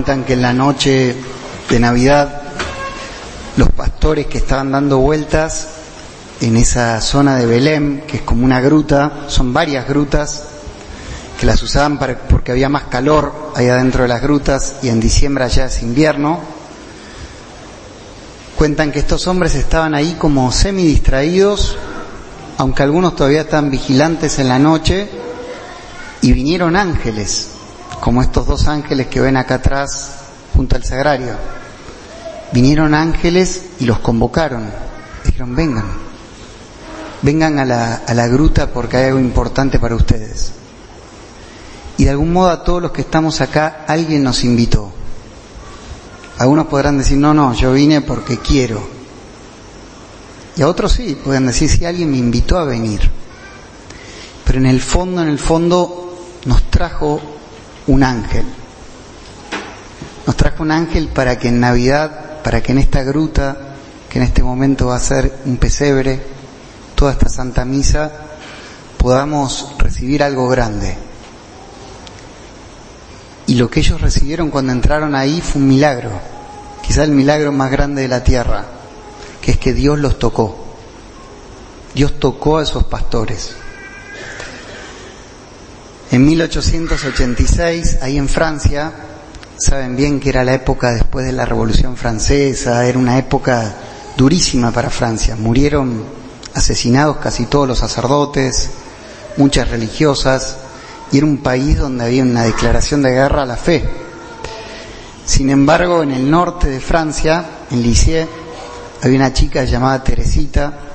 Cuentan que en la noche de Navidad los pastores que estaban dando vueltas en esa zona de Belém, que es como una gruta, son varias grutas, que las usaban porque había más calor ahí adentro de las grutas y en diciembre allá es invierno. Cuentan que estos hombres estaban ahí como semi distraídos, aunque algunos todavía están vigilantes en la noche, y vinieron ángeles como estos dos ángeles que ven acá atrás junto al sagrario. Vinieron ángeles y los convocaron. Dijeron, vengan, vengan a la, a la gruta porque hay algo importante para ustedes. Y de algún modo a todos los que estamos acá alguien nos invitó. Algunos podrán decir, no, no, yo vine porque quiero. Y a otros sí, pueden decir, si alguien me invitó a venir. Pero en el fondo, en el fondo, nos trajo un ángel. Nos trajo un ángel para que en Navidad, para que en esta gruta, que en este momento va a ser un pesebre, toda esta Santa Misa, podamos recibir algo grande. Y lo que ellos recibieron cuando entraron ahí fue un milagro, quizá el milagro más grande de la tierra, que es que Dios los tocó. Dios tocó a esos pastores. En 1886, ahí en Francia, saben bien que era la época después de la Revolución Francesa, era una época durísima para Francia. Murieron asesinados casi todos los sacerdotes, muchas religiosas, y era un país donde había una declaración de guerra a la fe. Sin embargo, en el norte de Francia, en Lisieux, había una chica llamada Teresita,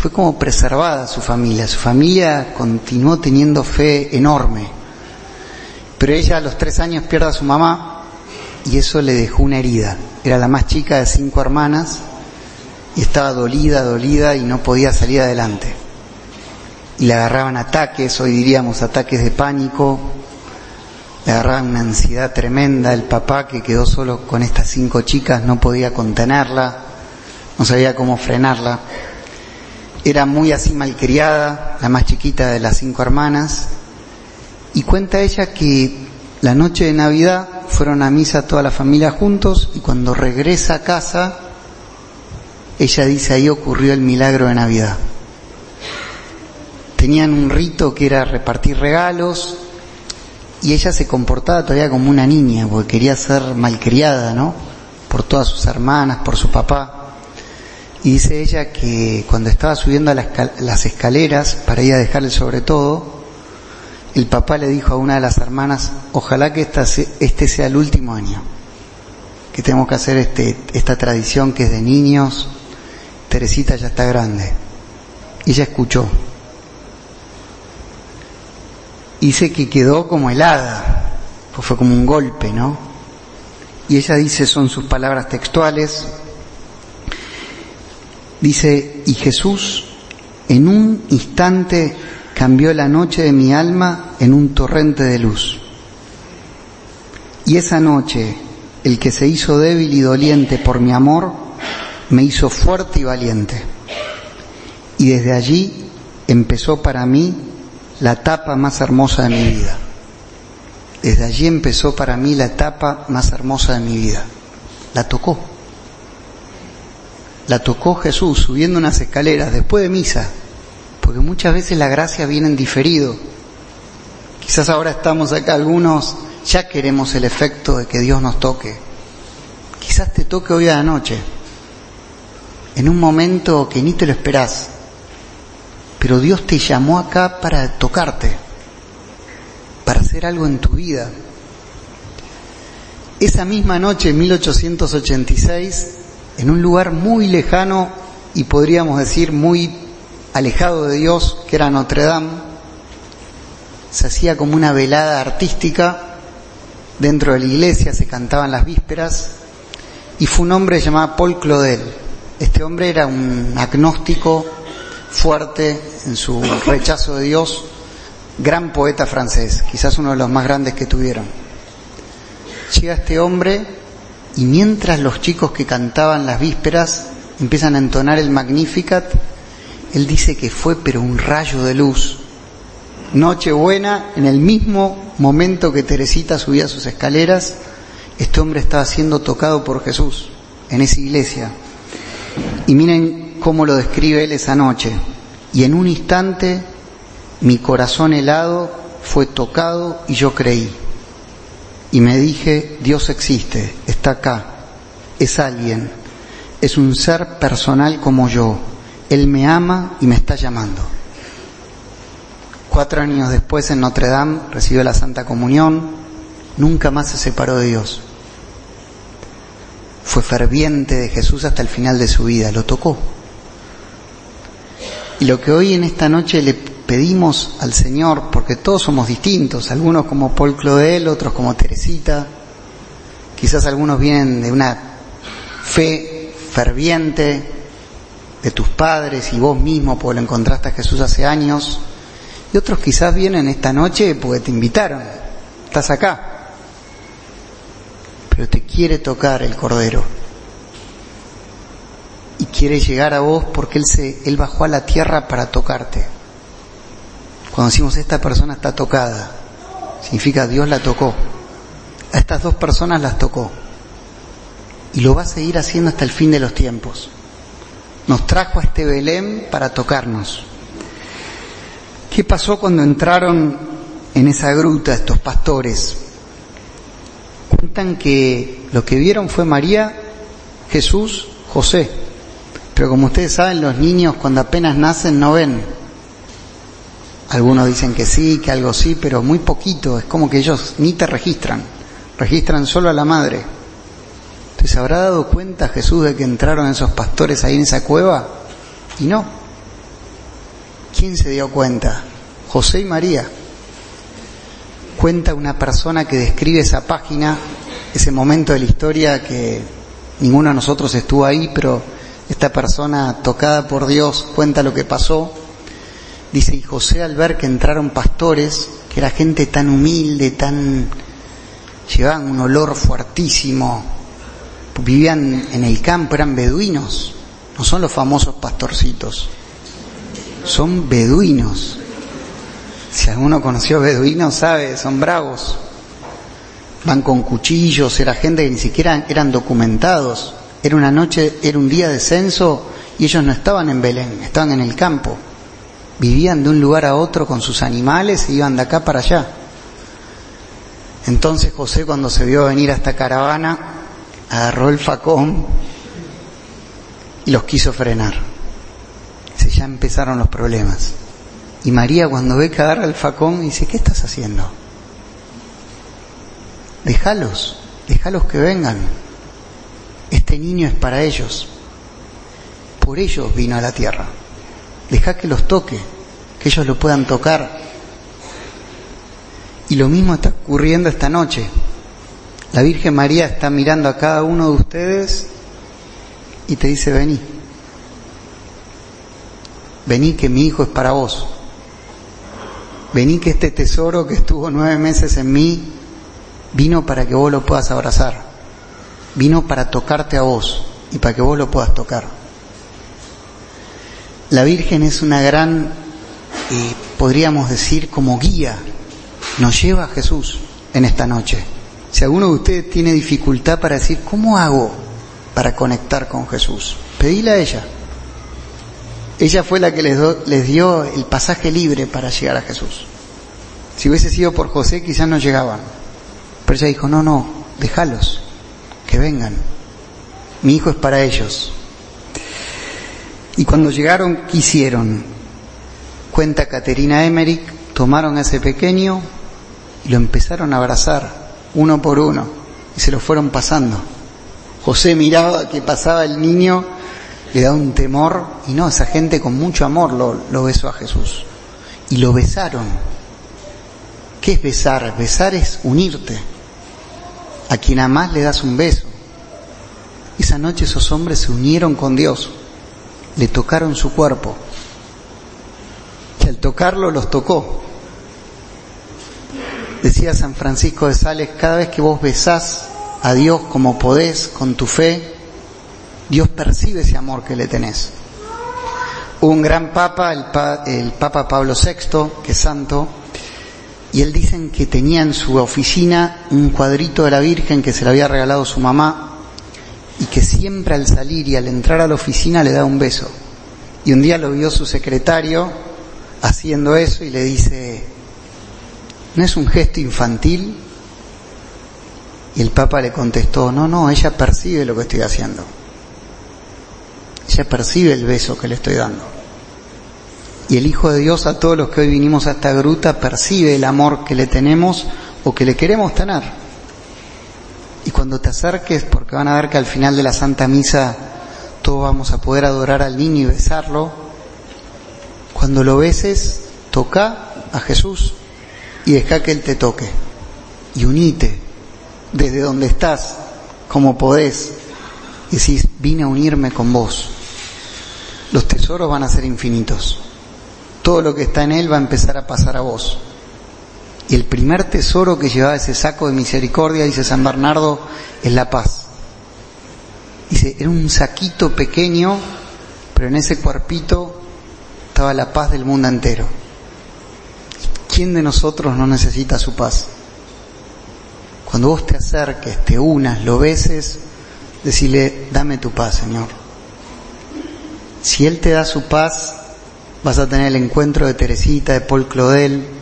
fue como preservada su familia. Su familia continuó teniendo fe enorme. Pero ella a los tres años pierde a su mamá y eso le dejó una herida. Era la más chica de cinco hermanas y estaba dolida, dolida y no podía salir adelante. Y le agarraban ataques, hoy diríamos ataques de pánico, le agarraban una ansiedad tremenda. El papá que quedó solo con estas cinco chicas no podía contenerla, no sabía cómo frenarla era muy así malcriada, la más chiquita de las cinco hermanas, y cuenta ella que la noche de Navidad fueron a misa toda la familia juntos y cuando regresa a casa, ella dice ahí ocurrió el milagro de Navidad. Tenían un rito que era repartir regalos y ella se comportaba todavía como una niña porque quería ser malcriada, ¿no? Por todas sus hermanas, por su papá. Y dice ella que cuando estaba subiendo a las escaleras para ir a dejarle sobre todo, el papá le dijo a una de las hermanas, ojalá que este sea el último año, que tenemos que hacer este, esta tradición que es de niños, Teresita ya está grande. Y ella escuchó. Dice que quedó como helada, pues fue como un golpe, ¿no? Y ella dice, son sus palabras textuales, Dice, y Jesús en un instante cambió la noche de mi alma en un torrente de luz. Y esa noche, el que se hizo débil y doliente por mi amor, me hizo fuerte y valiente. Y desde allí empezó para mí la etapa más hermosa de mi vida. Desde allí empezó para mí la etapa más hermosa de mi vida. La tocó la tocó Jesús subiendo unas escaleras después de misa, porque muchas veces la gracia viene en diferido. Quizás ahora estamos acá algunos, ya queremos el efecto de que Dios nos toque. Quizás te toque hoy a la noche, en un momento que ni te lo esperás, pero Dios te llamó acá para tocarte, para hacer algo en tu vida. Esa misma noche, en 1886, en un lugar muy lejano y podríamos decir muy alejado de Dios, que era Notre Dame, se hacía como una velada artística dentro de la iglesia, se cantaban las vísperas, y fue un hombre llamado Paul Claudel. Este hombre era un agnóstico fuerte en su rechazo de Dios, gran poeta francés, quizás uno de los más grandes que tuvieron. Llega este hombre y mientras los chicos que cantaban las vísperas empiezan a entonar el Magnificat, él dice que fue pero un rayo de luz. Nochebuena, en el mismo momento que Teresita subía sus escaleras, este hombre estaba siendo tocado por Jesús en esa iglesia. Y miren cómo lo describe él esa noche. Y en un instante mi corazón helado fue tocado y yo creí. Y me dije, Dios existe, está acá, es alguien, es un ser personal como yo. Él me ama y me está llamando. Cuatro años después en Notre Dame recibió la Santa Comunión, nunca más se separó de Dios. Fue ferviente de Jesús hasta el final de su vida, lo tocó. Y lo que hoy en esta noche le pedimos al Señor, porque todos somos distintos, algunos como Paul Claudel, otros como Teresita, quizás algunos vienen de una fe ferviente de tus padres y vos mismo porque lo encontraste a Jesús hace años, y otros quizás vienen esta noche porque te invitaron, estás acá, pero te quiere tocar el Cordero. Y quiere llegar a vos porque él se él bajó a la tierra para tocarte. Cuando decimos esta persona está tocada, significa Dios la tocó. A estas dos personas las tocó. Y lo va a seguir haciendo hasta el fin de los tiempos. Nos trajo a este Belén para tocarnos. ¿Qué pasó cuando entraron en esa gruta estos pastores? Cuentan que lo que vieron fue María, Jesús, José. Pero como ustedes saben, los niños cuando apenas nacen no ven. Algunos dicen que sí, que algo sí, pero muy poquito. Es como que ellos ni te registran. Registran solo a la madre. Entonces, ¿habrá dado cuenta Jesús de que entraron esos pastores ahí en esa cueva? Y no. ¿Quién se dio cuenta? José y María. Cuenta una persona que describe esa página, ese momento de la historia que ninguno de nosotros estuvo ahí, pero esta persona tocada por Dios cuenta lo que pasó. Dice, y José al ver que entraron pastores, que era gente tan humilde, tan... llevaban un olor fuertísimo, vivían en el campo, eran beduinos, no son los famosos pastorcitos son beduinos. Si alguno conoció beduinos, sabe, son bravos. Van con cuchillos, era gente que ni siquiera eran documentados. Era una noche, era un día de censo y ellos no estaban en Belén, estaban en el campo. Vivían de un lugar a otro con sus animales e iban de acá para allá. Entonces José cuando se vio venir a esta caravana, agarró el facón y los quiso frenar ya empezaron los problemas. Y María cuando ve que agarra el facón dice, ¿qué estás haciendo? Déjalos, déjalos que vengan. Este niño es para ellos. Por ellos vino a la tierra. Deja que los toque, que ellos lo puedan tocar. Y lo mismo está ocurriendo esta noche. La Virgen María está mirando a cada uno de ustedes y te dice, vení vení que mi hijo es para vos. Vení que este tesoro que estuvo nueve meses en mí vino para que vos lo puedas abrazar. Vino para tocarte a vos y para que vos lo puedas tocar. La Virgen es una gran, eh, podríamos decir, como guía. Nos lleva a Jesús en esta noche. Si alguno de ustedes tiene dificultad para decir, ¿cómo hago para conectar con Jesús? Pedíle a ella. Ella fue la que les, les dio el pasaje libre para llegar a Jesús. Si hubiese sido por José, quizás no llegaban. Pero ella dijo, no, no, déjalos, que vengan. Mi hijo es para ellos. Y cuando llegaron, quisieron. Cuenta Caterina Emmerich, tomaron a ese pequeño y lo empezaron a abrazar, uno por uno, y se lo fueron pasando. José miraba que pasaba el niño le da un temor y no, esa gente con mucho amor lo, lo besó a Jesús. Y lo besaron. ¿Qué es besar? Besar es unirte. A quien amás le das un beso. Esa noche esos hombres se unieron con Dios, le tocaron su cuerpo. Y al tocarlo los tocó. Decía San Francisco de Sales, cada vez que vos besás a Dios como podés, con tu fe, Dios percibe ese amor que le tenés. Un gran papa, el, Papa Pablo VI, que es santo, Y él dicen que tenía en su oficina un cuadrito de la Virgen que se le había regalado su mamá y que siempre al salir y al entrar a la oficina le da un beso. Y un día lo vio su secretario haciendo eso y le dice, ¿no es un gesto infantil? Y el Papa le contestó, no, no, ella percibe lo que estoy haciendo. Ella percibe el beso que le estoy dando. Y el Hijo de Dios a todos los que hoy vinimos a esta gruta percibe el amor que le tenemos o que le queremos tener. Y cuando te acerques, porque van a ver que al final de la Santa Misa todos vamos a poder adorar al niño y besarlo, cuando lo beses, toca a Jesús y deja que Él te toque. Y unite desde donde estás, como podés. Y decís, vine a unirme con vos. Los tesoros van a ser infinitos todo lo que está en él va a empezar a pasar a vos. Y el primer tesoro que llevaba ese saco de misericordia, dice San Bernardo, es la paz. Dice, era un saquito pequeño, pero en ese cuerpito estaba la paz del mundo entero. ¿Quién de nosotros no necesita su paz? Cuando vos te acerques, te unas, lo beses, decirle, dame tu paz, Señor. Si Él te da su paz, vas a tener el encuentro de Teresita, de Paul Claudel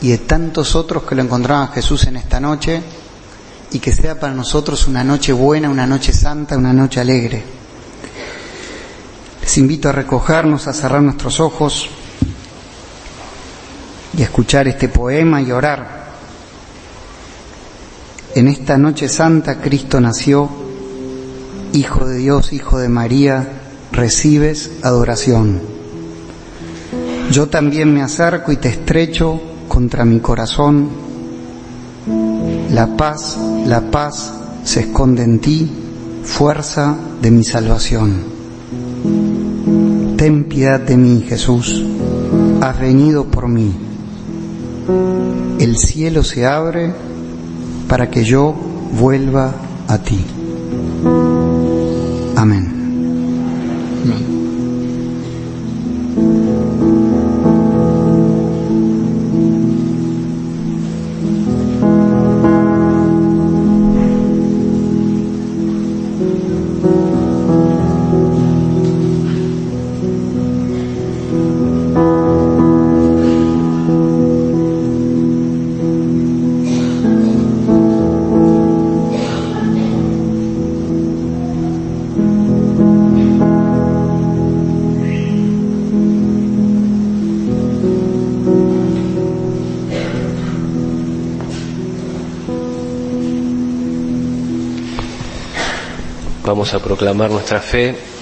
y de tantos otros que lo encontraban Jesús en esta noche y que sea para nosotros una noche buena, una noche santa, una noche alegre. Les invito a recogernos, a cerrar nuestros ojos y a escuchar este poema y orar. En esta noche santa Cristo nació, Hijo de Dios, Hijo de María, recibes adoración. Yo también me acerco y te estrecho contra mi corazón. La paz, la paz se esconde en ti, fuerza de mi salvación. Ten piedad de mí, Jesús, has venido por mí. El cielo se abre para que yo vuelva a ti. Amén. Vamos a proclamar nuestra fe